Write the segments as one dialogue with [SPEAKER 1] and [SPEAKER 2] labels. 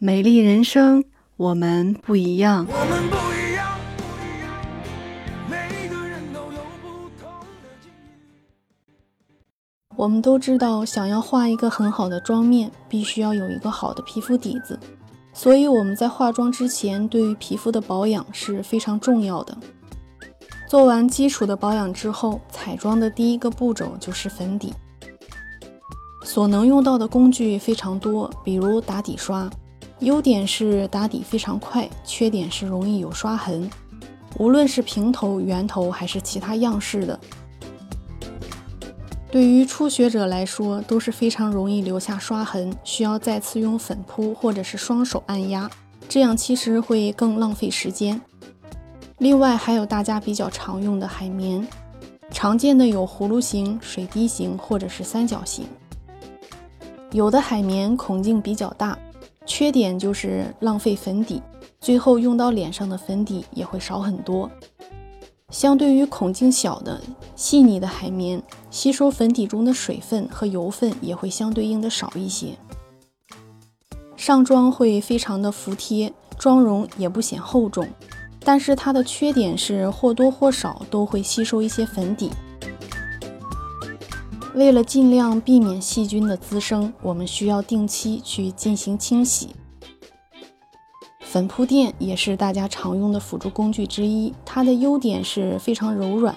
[SPEAKER 1] 美丽人生，我们不一样。
[SPEAKER 2] 我们不一样，不一样，每个人有不同的境遇。
[SPEAKER 3] 我们都知道，想要画一个很好的妆面，必须要有一个好的皮肤底子。所以我们在化妆之前，对于皮肤的保养是非常重要的。做完基础的保养之后，彩妆的第一个步骤就是粉底。所能用到的工具非常多，比如打底刷。优点是打底非常快，缺点是容易有刷痕。无论是平头、圆头还是其他样式的，对于初学者来说都是非常容易留下刷痕，需要再次用粉扑或者是双手按压，这样其实会更浪费时间。另外还有大家比较常用的海绵，常见的有葫芦形、水滴形或者是三角形。有的海绵孔径比较大。缺点就是浪费粉底，最后用到脸上的粉底也会少很多。相对于孔径小的细腻的海绵，吸收粉底中的水分和油分也会相对应的少一些。上妆会非常的服帖，妆容也不显厚重，但是它的缺点是或多或少都会吸收一些粉底。为了尽量避免细菌的滋生，我们需要定期去进行清洗。粉扑垫也是大家常用的辅助工具之一，它的优点是非常柔软，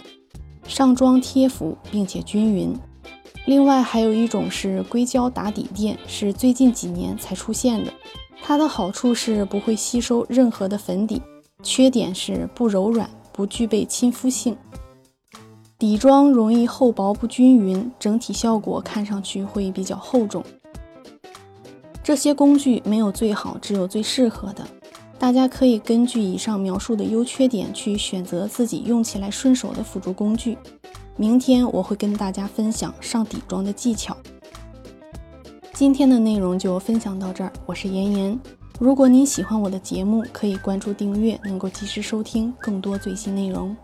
[SPEAKER 3] 上妆贴服并且均匀。另外还有一种是硅胶打底垫，是最近几年才出现的。它的好处是不会吸收任何的粉底，缺点是不柔软，不具备亲肤性。底妆容易厚薄不均匀，整体效果看上去会比较厚重。这些工具没有最好，只有最适合的。大家可以根据以上描述的优缺点去选择自己用起来顺手的辅助工具。明天我会跟大家分享上底妆的技巧。今天的内容就分享到这儿，我是妍妍。如果您喜欢我的节目，可以关注订阅，能够及时收听更多最新内容。